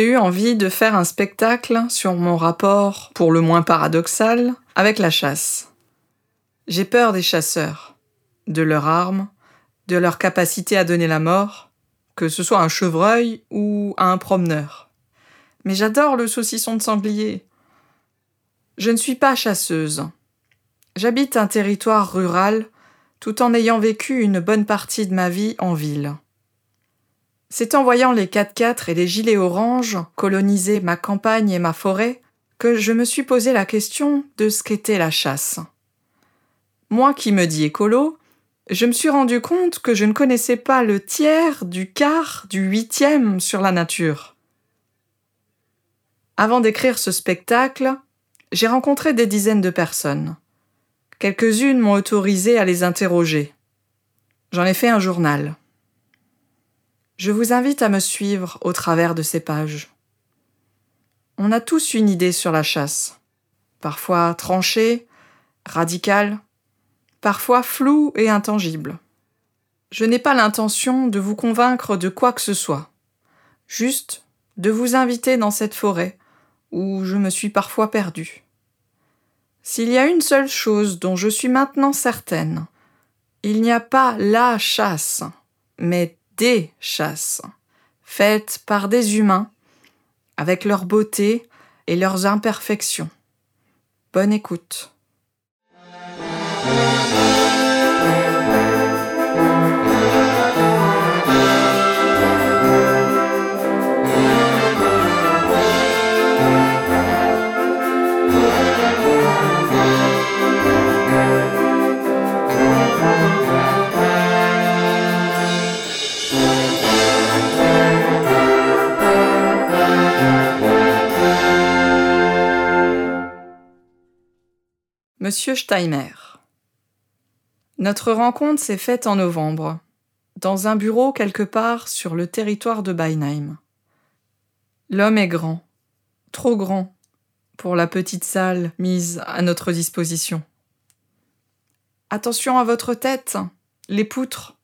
j'ai eu envie de faire un spectacle sur mon rapport, pour le moins paradoxal, avec la chasse. J'ai peur des chasseurs, de leurs armes, de leur capacité à donner la mort, que ce soit un chevreuil ou un promeneur. Mais j'adore le saucisson de sanglier. Je ne suis pas chasseuse. J'habite un territoire rural tout en ayant vécu une bonne partie de ma vie en ville. C'est en voyant les 4x4 et les gilets oranges coloniser ma campagne et ma forêt que je me suis posé la question de ce qu'était la chasse. Moi qui me dis écolo, je me suis rendu compte que je ne connaissais pas le tiers, du quart, du huitième sur la nature. Avant d'écrire ce spectacle, j'ai rencontré des dizaines de personnes. Quelques-unes m'ont autorisé à les interroger. J'en ai fait un journal. Je vous invite à me suivre au travers de ces pages. On a tous une idée sur la chasse, parfois tranchée, radicale, parfois floue et intangible. Je n'ai pas l'intention de vous convaincre de quoi que ce soit, juste de vous inviter dans cette forêt où je me suis parfois perdue. S'il y a une seule chose dont je suis maintenant certaine, il n'y a pas la chasse, mais des chasses, faites par des humains, avec leur beauté et leurs imperfections. Bonne écoute. Monsieur Steimer. Notre rencontre s'est faite en novembre, dans un bureau quelque part sur le territoire de Beinheim. L'homme est grand, trop grand, pour la petite salle mise à notre disposition. Attention à votre tête, les poutres.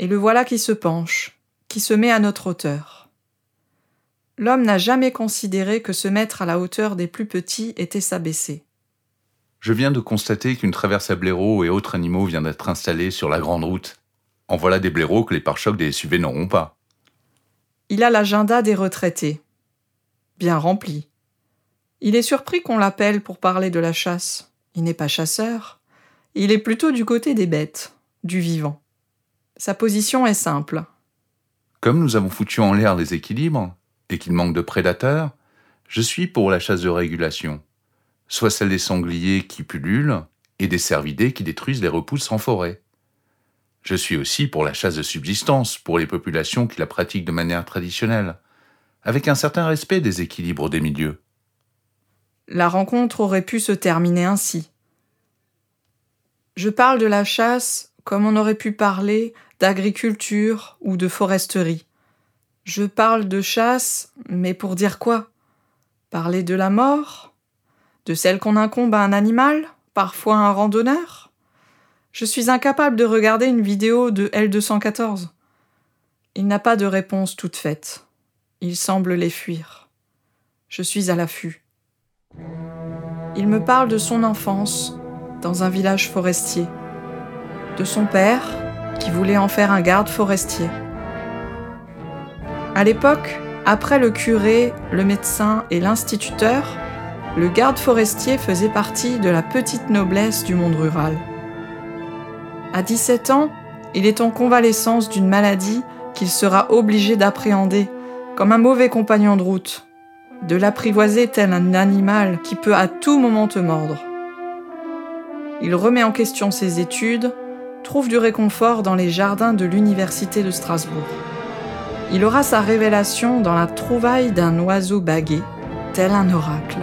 Et le voilà qui se penche, qui se met à notre hauteur. L'homme n'a jamais considéré que se mettre à la hauteur des plus petits était s'abaisser. Je viens de constater qu'une traverse à blaireaux et autres animaux vient d'être installée sur la grande route. En voilà des blaireaux que les pare-chocs des SUV n'auront pas. Il a l'agenda des retraités. Bien rempli. Il est surpris qu'on l'appelle pour parler de la chasse. Il n'est pas chasseur. Il est plutôt du côté des bêtes, du vivant. Sa position est simple. Comme nous avons foutu en l'air les équilibres, et qu'il manque de prédateurs, je suis pour la chasse de régulation soit celle des sangliers qui pullulent et des cervidés qui détruisent les repousses en forêt. Je suis aussi pour la chasse de subsistance pour les populations qui la pratiquent de manière traditionnelle, avec un certain respect des équilibres des milieux. La rencontre aurait pu se terminer ainsi. Je parle de la chasse comme on aurait pu parler d'agriculture ou de foresterie. Je parle de chasse, mais pour dire quoi? Parler de la mort? De celle qu'on incombe à un animal, parfois un randonneur? Je suis incapable de regarder une vidéo de L214. Il n'a pas de réponse toute faite. Il semble les fuir. Je suis à l'affût. Il me parle de son enfance, dans un village forestier, de son père, qui voulait en faire un garde forestier. À l'époque, après le curé, le médecin et l'instituteur, le garde forestier faisait partie de la petite noblesse du monde rural. À 17 ans, il est en convalescence d'une maladie qu'il sera obligé d'appréhender comme un mauvais compagnon de route, de l'apprivoiser tel un animal qui peut à tout moment te mordre. Il remet en question ses études, trouve du réconfort dans les jardins de l'université de Strasbourg. Il aura sa révélation dans la trouvaille d'un oiseau bagué, tel un oracle.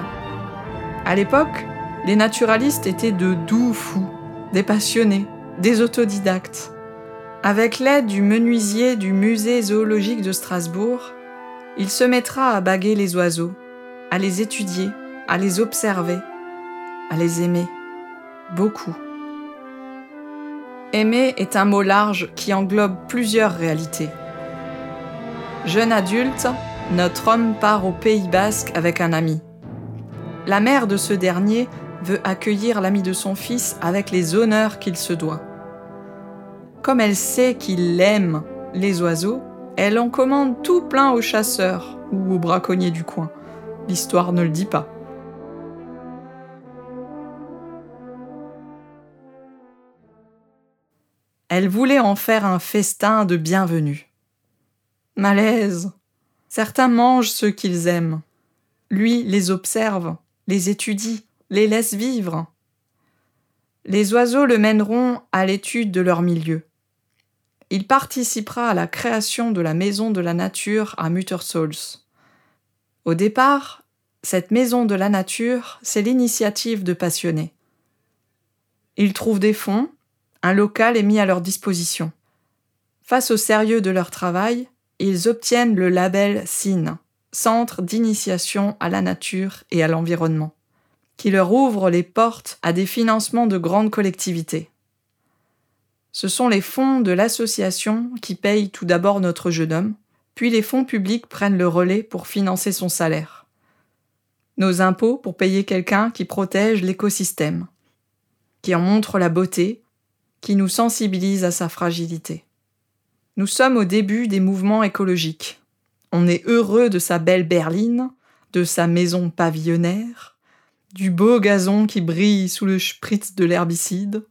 À l'époque, les naturalistes étaient de doux fous, des passionnés, des autodidactes. Avec l'aide du menuisier du musée zoologique de Strasbourg, il se mettra à baguer les oiseaux, à les étudier, à les observer, à les aimer. Beaucoup. Aimer est un mot large qui englobe plusieurs réalités. Jeune adulte, notre homme part au Pays basque avec un ami. La mère de ce dernier veut accueillir l'ami de son fils avec les honneurs qu'il se doit. Comme elle sait qu'il aime les oiseaux, elle en commande tout plein aux chasseurs ou aux braconniers du coin. L'histoire ne le dit pas. Elle voulait en faire un festin de bienvenue. Malaise. Certains mangent ceux qu'ils aiment. Lui les observe, les étudie, les laisse vivre. Les oiseaux le mèneront à l'étude de leur milieu. Il participera à la création de la Maison de la Nature à Muttersholz. Au départ, cette Maison de la Nature, c'est l'initiative de passionnés. Ils trouvent des fonds, un local est mis à leur disposition. Face au sérieux de leur travail, ils obtiennent le label CIN, Centre d'initiation à la nature et à l'environnement, qui leur ouvre les portes à des financements de grandes collectivités. Ce sont les fonds de l'association qui payent tout d'abord notre jeune homme, puis les fonds publics prennent le relais pour financer son salaire. Nos impôts pour payer quelqu'un qui protège l'écosystème, qui en montre la beauté qui nous sensibilise à sa fragilité. Nous sommes au début des mouvements écologiques. On est heureux de sa belle berline, de sa maison pavillonnaire, du beau gazon qui brille sous le spritz de l'herbicide.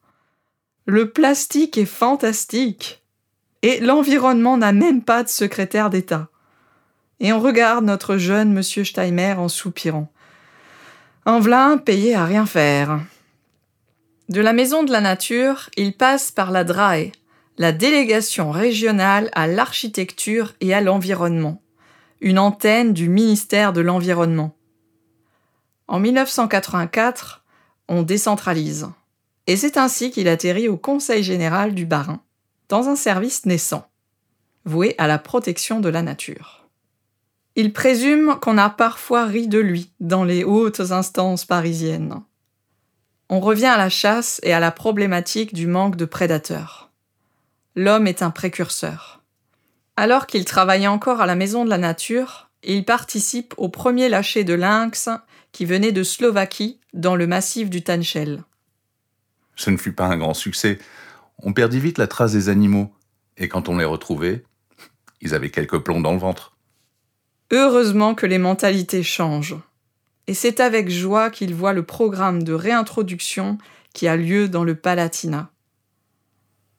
Le plastique est fantastique. Et l'environnement n'a même pas de secrétaire d'État. Et on regarde notre jeune monsieur Steimer en soupirant. Envelin payé à rien faire. De la Maison de la Nature, il passe par la DRAE, la délégation régionale à l'architecture et à l'environnement, une antenne du ministère de l'Environnement. En 1984, on décentralise. Et c'est ainsi qu'il atterrit au Conseil général du Bas-Rhin, dans un service naissant, voué à la protection de la nature. Il présume qu'on a parfois ri de lui dans les hautes instances parisiennes on revient à la chasse et à la problématique du manque de prédateurs. L'homme est un précurseur. Alors qu'il travaillait encore à la Maison de la Nature, il participe au premier lâcher de lynx qui venait de Slovaquie dans le massif du Tanchel. Ce ne fut pas un grand succès. On perdit vite la trace des animaux, et quand on les retrouvait, ils avaient quelques plombs dans le ventre. Heureusement que les mentalités changent et c'est avec joie qu'il voit le programme de réintroduction qui a lieu dans le Palatinat.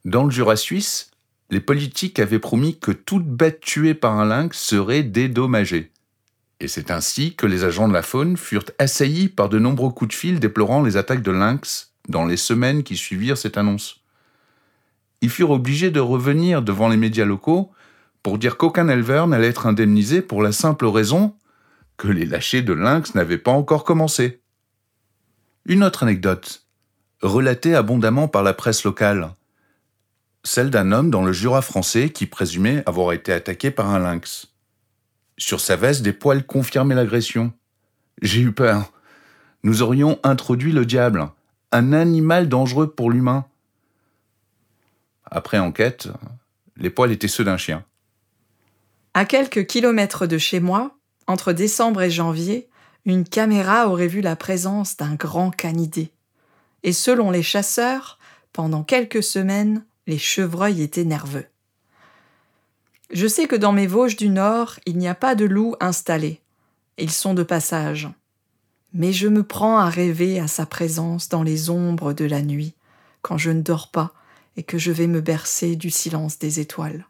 Dans le Jura suisse, les politiques avaient promis que toute bête tuée par un lynx serait dédommagée. Et c'est ainsi que les agents de la faune furent assaillis par de nombreux coups de fil déplorant les attaques de lynx dans les semaines qui suivirent cette annonce. Ils furent obligés de revenir devant les médias locaux pour dire qu'aucun éleveur n'allait être indemnisé pour la simple raison que les lâchers de lynx n'avaient pas encore commencé. Une autre anecdote, relatée abondamment par la presse locale, celle d'un homme dans le Jura français qui présumait avoir été attaqué par un lynx. Sur sa veste, des poils confirmaient l'agression. J'ai eu peur. Nous aurions introduit le diable, un animal dangereux pour l'humain. Après enquête, les poils étaient ceux d'un chien. À quelques kilomètres de chez moi, entre décembre et janvier, une caméra aurait vu la présence d'un grand canidé. Et selon les chasseurs, pendant quelques semaines, les chevreuils étaient nerveux. Je sais que dans mes Vosges du Nord, il n'y a pas de loups installés. Ils sont de passage. Mais je me prends à rêver à sa présence dans les ombres de la nuit, quand je ne dors pas et que je vais me bercer du silence des étoiles.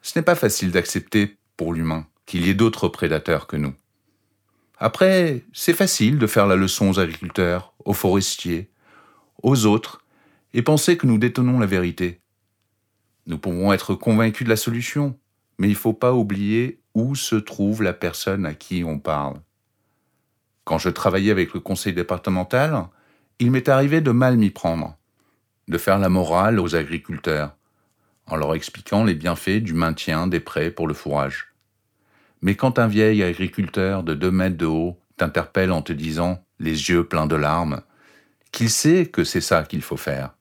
Ce n'est pas facile d'accepter pour l'humain qu'il y ait d'autres prédateurs que nous. Après, c'est facile de faire la leçon aux agriculteurs, aux forestiers, aux autres, et penser que nous détenons la vérité. Nous pouvons être convaincus de la solution, mais il ne faut pas oublier où se trouve la personne à qui on parle. Quand je travaillais avec le conseil départemental, il m'est arrivé de mal m'y prendre, de faire la morale aux agriculteurs, en leur expliquant les bienfaits du maintien des prés pour le fourrage. Mais quand un vieil agriculteur de deux mètres de haut t'interpelle en te disant, les yeux pleins de larmes, qu'il sait que c'est ça qu'il faut faire,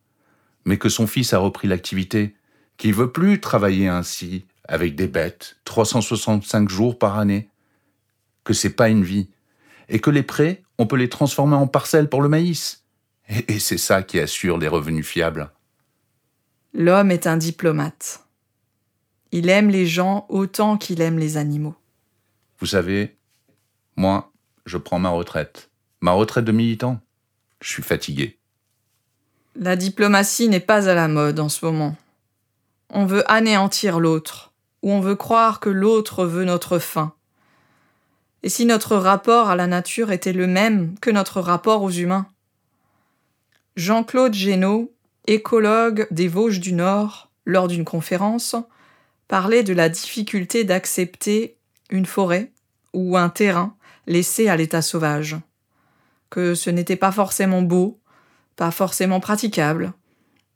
mais que son fils a repris l'activité, qu'il veut plus travailler ainsi, avec des bêtes, 365 jours par année, que c'est pas une vie, et que les prés, on peut les transformer en parcelles pour le maïs. Et, et c'est ça qui assure des revenus fiables. L'homme est un diplomate. Il aime les gens autant qu'il aime les animaux. Vous savez, moi, je prends ma retraite. Ma retraite de militant. Je suis fatigué. La diplomatie n'est pas à la mode en ce moment. On veut anéantir l'autre, ou on veut croire que l'autre veut notre fin. Et si notre rapport à la nature était le même que notre rapport aux humains? Jean-Claude Génaud, écologue des Vosges du Nord, lors d'une conférence, parlait de la difficulté d'accepter une forêt ou un terrain laissé à l'état sauvage, que ce n'était pas forcément beau, pas forcément praticable,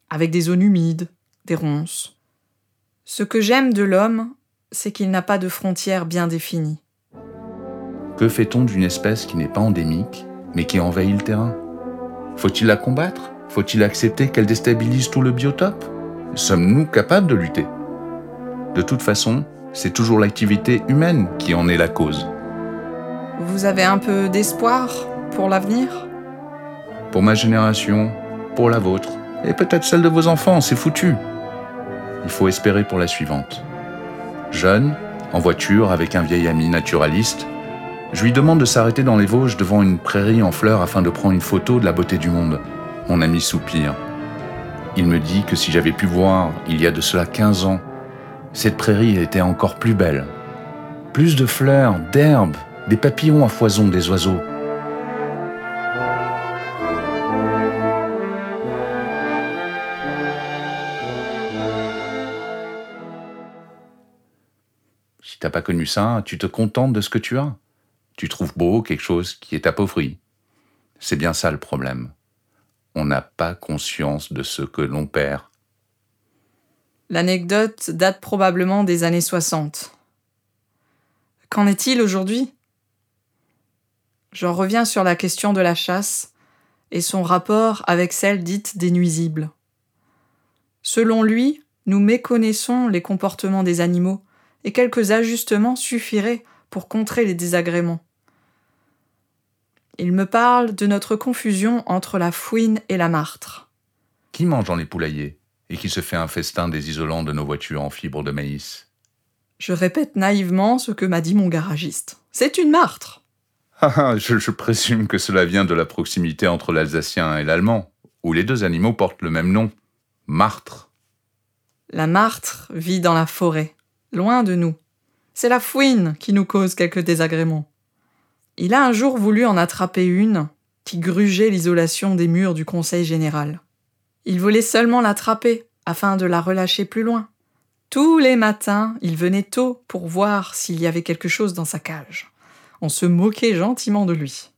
avec des zones humides, des ronces. Ce que j'aime de l'homme, c'est qu'il n'a pas de frontières bien définies. Que fait-on d'une espèce qui n'est pas endémique, mais qui envahit le terrain? Faut-il la combattre? Faut-il accepter qu'elle déstabilise tout le biotope? Sommes-nous capables de lutter? De toute façon, c'est toujours l'activité humaine qui en est la cause. Vous avez un peu d'espoir pour l'avenir? Pour ma génération, pour la vôtre, et peut-être celle de vos enfants, c'est foutu. Il faut espérer pour la suivante. Jeune, en voiture avec un vieil ami naturaliste, je lui demande de s'arrêter dans les Vosges devant une prairie en fleurs afin de prendre une photo de la beauté du monde. Mon ami soupire. Il me dit que si j'avais pu voir, il y a de cela 15 ans, cette prairie était encore plus belle. Plus de fleurs, d'herbes, des papillons à foison, des oiseaux. T'as pas connu ça, tu te contentes de ce que tu as. Tu trouves beau quelque chose qui est appauvri. C'est bien ça le problème. On n'a pas conscience de ce que l'on perd. L'anecdote date probablement des années 60. Qu'en est-il aujourd'hui? J'en reviens sur la question de la chasse et son rapport avec celle dite des. Selon lui, nous méconnaissons les comportements des animaux et quelques ajustements suffiraient pour contrer les désagréments. Il me parle de notre confusion entre la fouine et la martre. Qui mange dans les poulaillers et qui se fait un festin des isolants de nos voitures en fibre de maïs? Je répète naïvement ce que m'a dit mon garagiste. C'est une martre. Ah, ah, je, je présume que cela vient de la proximité entre l'Alsacien et l'Allemand, où les deux animaux portent le même nom, martre. La martre vit dans la forêt, loin de nous. C'est la fouine qui nous cause quelques désagréments. Il a un jour voulu en attraper une qui grugeait l'isolation des murs du conseil général. Il voulait seulement l'attraper afin de la relâcher plus loin. Tous les matins, il venait tôt pour voir s'il y avait quelque chose dans sa cage. On se moquait gentiment de lui.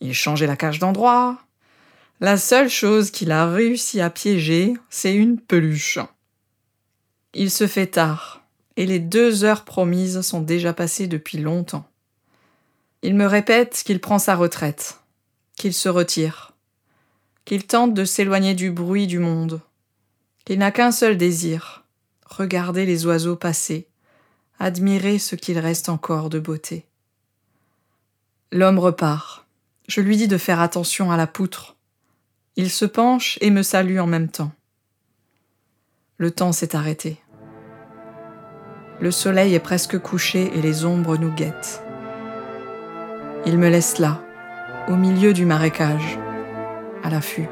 Il changeait la cage d'endroit. La seule chose qu'il a réussi à piéger, c'est une peluche. Il se fait tard, et les deux heures promises sont déjà passées depuis longtemps. Il me répète qu'il prend sa retraite, qu'il se retire, qu'il tente de s'éloigner du bruit du monde, qu'il n'a qu'un seul désir, regarder les oiseaux passer, admirer ce qu'il reste encore de beauté. L'homme repart. Je lui dis de faire attention à la poutre. Il se penche et me salue en même temps. Le temps s'est arrêté. Le soleil est presque couché et les ombres nous guettent. Il me laisse là, au milieu du marécage, à l'affût,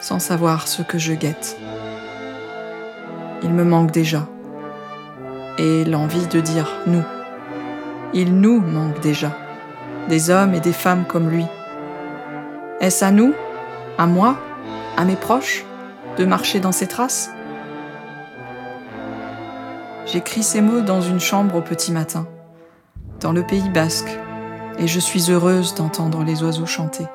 sans savoir ce que je guette. Il me manque déjà, et l'envie de dire nous. Il nous manque déjà, des hommes et des femmes comme lui. Est-ce à nous, à moi, à mes proches, de marcher dans ses traces? J'écris ces mots dans une chambre au petit matin, dans le pays basque, et je suis heureuse d'entendre les oiseaux chanter.